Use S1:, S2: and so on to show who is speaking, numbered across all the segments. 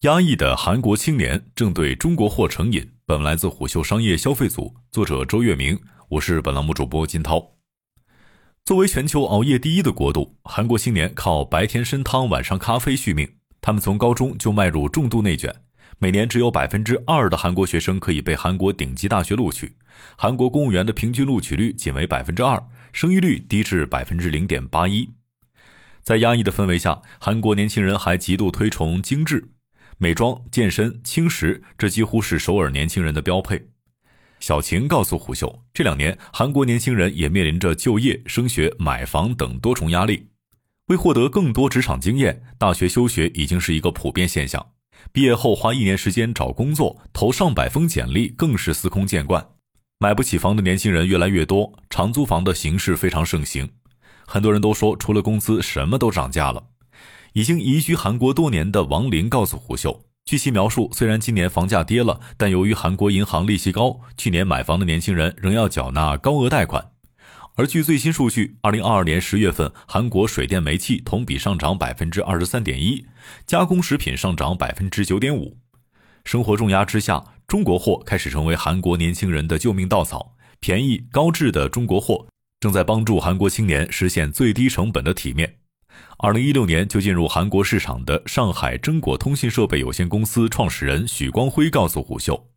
S1: 压抑的韩国青年正对中国货成瘾。本文来自虎嗅商业消费组，作者周月明，我是本栏目主播金涛。作为全球熬夜第一的国度，韩国青年靠白天参汤、晚上咖啡续命。他们从高中就迈入重度内卷，每年只有百分之二的韩国学生可以被韩国顶级大学录取。韩国公务员的平均录取率仅为百分之二，生育率低至百分之零点八一。在压抑的氛围下，韩国年轻人还极度推崇精致。美妆、健身、轻食，这几乎是首尔年轻人的标配。小晴告诉虎嗅，这两年韩国年轻人也面临着就业、升学、买房等多重压力。为获得更多职场经验，大学休学已经是一个普遍现象。毕业后花一年时间找工作，投上百封简历更是司空见惯。买不起房的年轻人越来越多，长租房的形式非常盛行。很多人都说，除了工资，什么都涨价了。已经移居韩国多年的王林告诉胡秀，据其描述，虽然今年房价跌了，但由于韩国银行利息高，去年买房的年轻人仍要缴纳高额贷款。而据最新数据，二零二二年十月份，韩国水电煤气同比上涨百分之二十三点一，加工食品上涨百分之九点五。生活重压之下，中国货开始成为韩国年轻人的救命稻草。便宜高质的中国货正在帮助韩国青年实现最低成本的体面。二零一六年就进入韩国市场的上海真果通信设备有限公司创始人许光辉告诉虎嗅，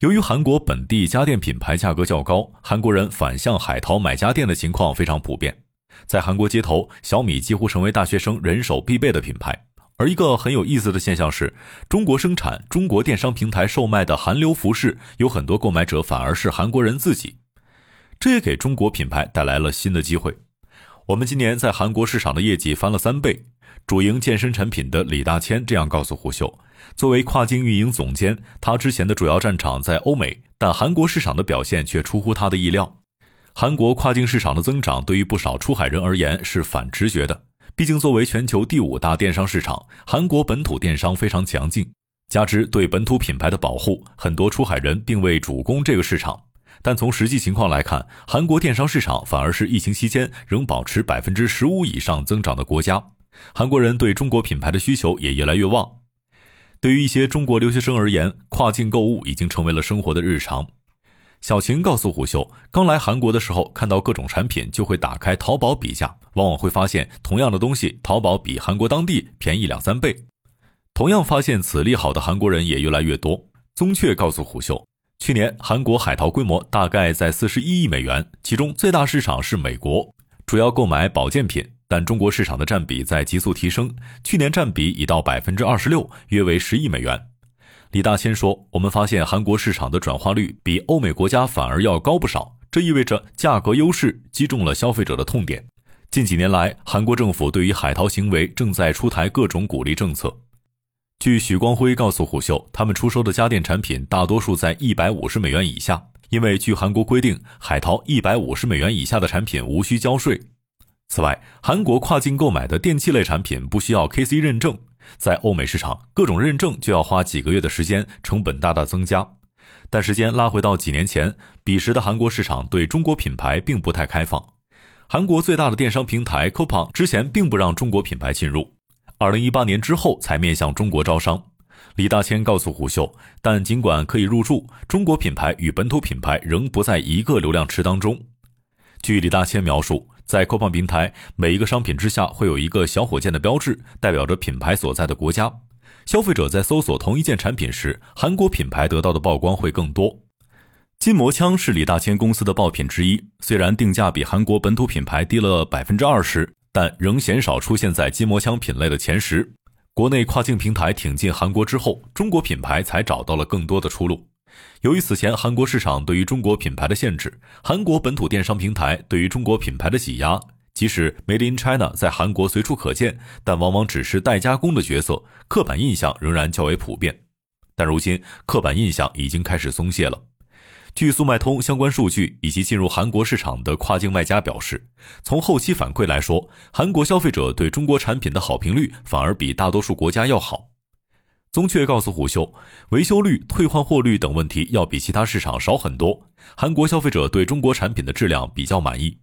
S1: 由于韩国本地家电品牌价格较高，韩国人反向海淘买家电的情况非常普遍。在韩国街头，小米几乎成为大学生人手必备的品牌。而一个很有意思的现象是，中国生产、中国电商平台售卖的韩流服饰，有很多购买者反而是韩国人自己，这也给中国品牌带来了新的机会。我们今年在韩国市场的业绩翻了三倍。主营健身产品的李大千这样告诉胡秀：“作为跨境运营总监，他之前的主要战场在欧美，但韩国市场的表现却出乎他的意料。韩国跨境市场的增长对于不少出海人而言是反直觉的。毕竟作为全球第五大电商市场，韩国本土电商非常强劲，加之对本土品牌的保护，很多出海人并未主攻这个市场。”但从实际情况来看，韩国电商市场反而是疫情期间仍保持百分之十五以上增长的国家。韩国人对中国品牌的需求也越来越旺。对于一些中国留学生而言，跨境购物已经成为了生活的日常。小晴告诉虎嗅，刚来韩国的时候，看到各种产品就会打开淘宝比价，往往会发现同样的东西，淘宝比韩国当地便宜两三倍。同样发现此利好的韩国人也越来越多。宗雀告诉虎嗅。去年韩国海淘规模大概在四十一亿美元，其中最大市场是美国，主要购买保健品，但中国市场的占比在急速提升，去年占比已到百分之二十六，约为十亿美元。李大千说：“我们发现韩国市场的转化率比欧美国家反而要高不少，这意味着价格优势击中了消费者的痛点。近几年来，韩国政府对于海淘行为正在出台各种鼓励政策。”据许光辉告诉虎嗅，他们出售的家电产品大多数在一百五十美元以下，因为据韩国规定，海淘一百五十美元以下的产品无需交税。此外，韩国跨境购买的电器类产品不需要 KC 认证，在欧美市场，各种认证就要花几个月的时间，成本大大增加。但时间拉回到几年前，彼时的韩国市场对中国品牌并不太开放，韩国最大的电商平台 Coupang 之前并不让中国品牌进入。二零一八年之后才面向中国招商，李大千告诉虎嗅，但尽管可以入驻，中国品牌与本土品牌仍不在一个流量池当中。据李大千描述，在酷胖平台，每一个商品之下会有一个小火箭的标志，代表着品牌所在的国家。消费者在搜索同一件产品时，韩国品牌得到的曝光会更多。筋膜枪是李大千公司的爆品之一，虽然定价比韩国本土品牌低了百分之二十。但仍鲜少出现在筋膜枪品类的前十。国内跨境平台挺进韩国之后，中国品牌才找到了更多的出路。由于此前韩国市场对于中国品牌的限制，韩国本土电商平台对于中国品牌的挤压，即使 Made in China 在韩国随处可见，但往往只是代加工的角色，刻板印象仍然较为普遍。但如今，刻板印象已经开始松懈了。据速卖通相关数据以及进入韩国市场的跨境卖家表示，从后期反馈来说，韩国消费者对中国产品的好评率反而比大多数国家要好。宗雀告诉虎嗅，维修率、退换货率等问题要比其他市场少很多。韩国消费者对中国产品的质量比较满意，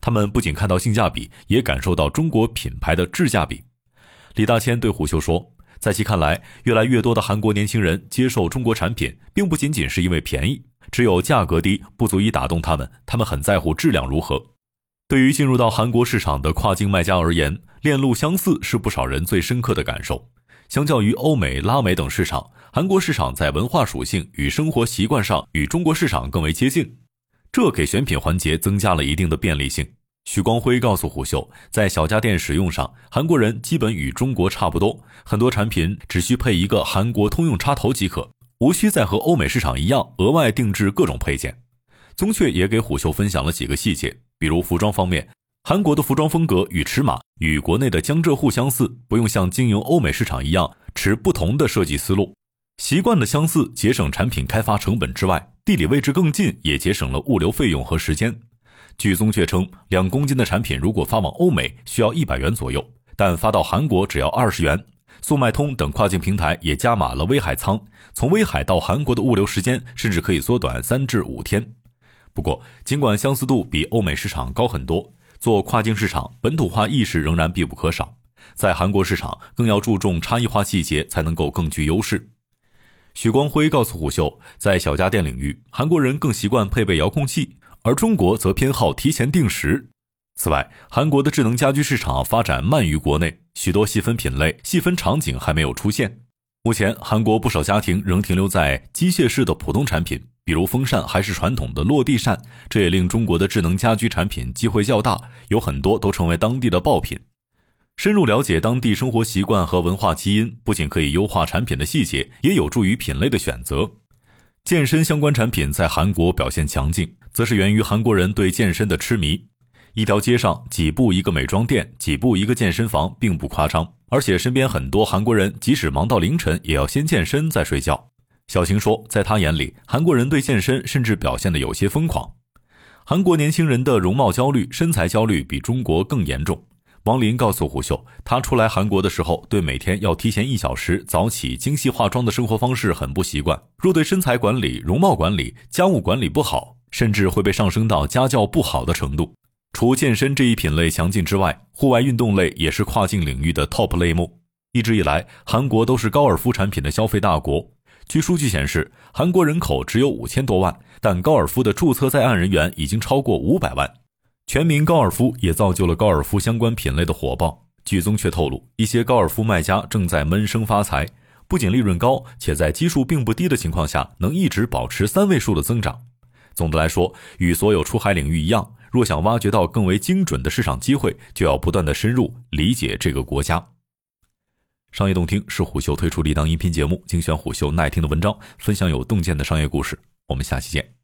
S1: 他们不仅看到性价比，也感受到中国品牌的质价比。李大千对虎嗅说，在其看来，越来越多的韩国年轻人接受中国产品，并不仅仅是因为便宜，只有价格低不足以打动他们，他们很在乎质量如何。对于进入到韩国市场的跨境卖家而言，链路相似是不少人最深刻的感受。相较于欧美、拉美等市场，韩国市场在文化属性与生活习惯上与中国市场更为接近，这给选品环节增加了一定的便利性。许光辉告诉虎嗅，在小家电使用上，韩国人基本与中国差不多，很多产品只需配一个韩国通用插头即可，无需再和欧美市场一样额外定制各种配件。宗雀也给虎嗅分享了几个细节，比如服装方面。韩国的服装风格与尺码与国内的江浙沪相似，不用像经营欧美市场一样持不同的设计思路。习惯的相似，节省产品开发成本之外，地理位置更近，也节省了物流费用和时间。据宗雀称，两公斤的产品如果发往欧美需要一百元左右，但发到韩国只要二十元。速卖通等跨境平台也加码了威海仓，从威海到韩国的物流时间甚至可以缩短三至五天。不过，尽管相似度比欧美市场高很多。做跨境市场，本土化意识仍然必不可少。在韩国市场，更要注重差异化细节，才能够更具优势。许光辉告诉虎嗅，在小家电领域，韩国人更习惯配备遥控器，而中国则偏好提前定时。此外，韩国的智能家居市场发展慢于国内，许多细分品类、细分场景还没有出现。目前，韩国不少家庭仍停留在机械式的普通产品。比如风扇还是传统的落地扇，这也令中国的智能家居产品机会较大，有很多都成为当地的爆品。深入了解当地生活习惯和文化基因，不仅可以优化产品的细节，也有助于品类的选择。健身相关产品在韩国表现强劲，则是源于韩国人对健身的痴迷。一条街上几步一个美妆店，几步一个健身房，并不夸张。而且身边很多韩国人，即使忙到凌晨，也要先健身再睡觉。小晴说，在她眼里，韩国人对健身甚至表现得有些疯狂。韩国年轻人的容貌焦虑、身材焦虑比中国更严重。王林告诉胡秀，他初来韩国的时候，对每天要提前一小时早起、精细化妆的生活方式很不习惯。若对身材管理、容貌管理、家务管理不好，甚至会被上升到家教不好的程度。除健身这一品类强劲之外，户外运动类也是跨境领域的 top 类目。一直以来，韩国都是高尔夫产品的消费大国。据数据显示，韩国人口只有五千多万，但高尔夫的注册在案人员已经超过五百万。全民高尔夫也造就了高尔夫相关品类的火爆。据宗确透露，一些高尔夫卖家正在闷声发财，不仅利润高，且在基数并不低的情况下，能一直保持三位数的增长。总的来说，与所有出海领域一样，若想挖掘到更为精准的市场机会，就要不断的深入理解这个国家。商业洞听是虎嗅推出的一档音频节目，精选虎嗅耐听的文章，分享有洞见的商业故事。我们下期见。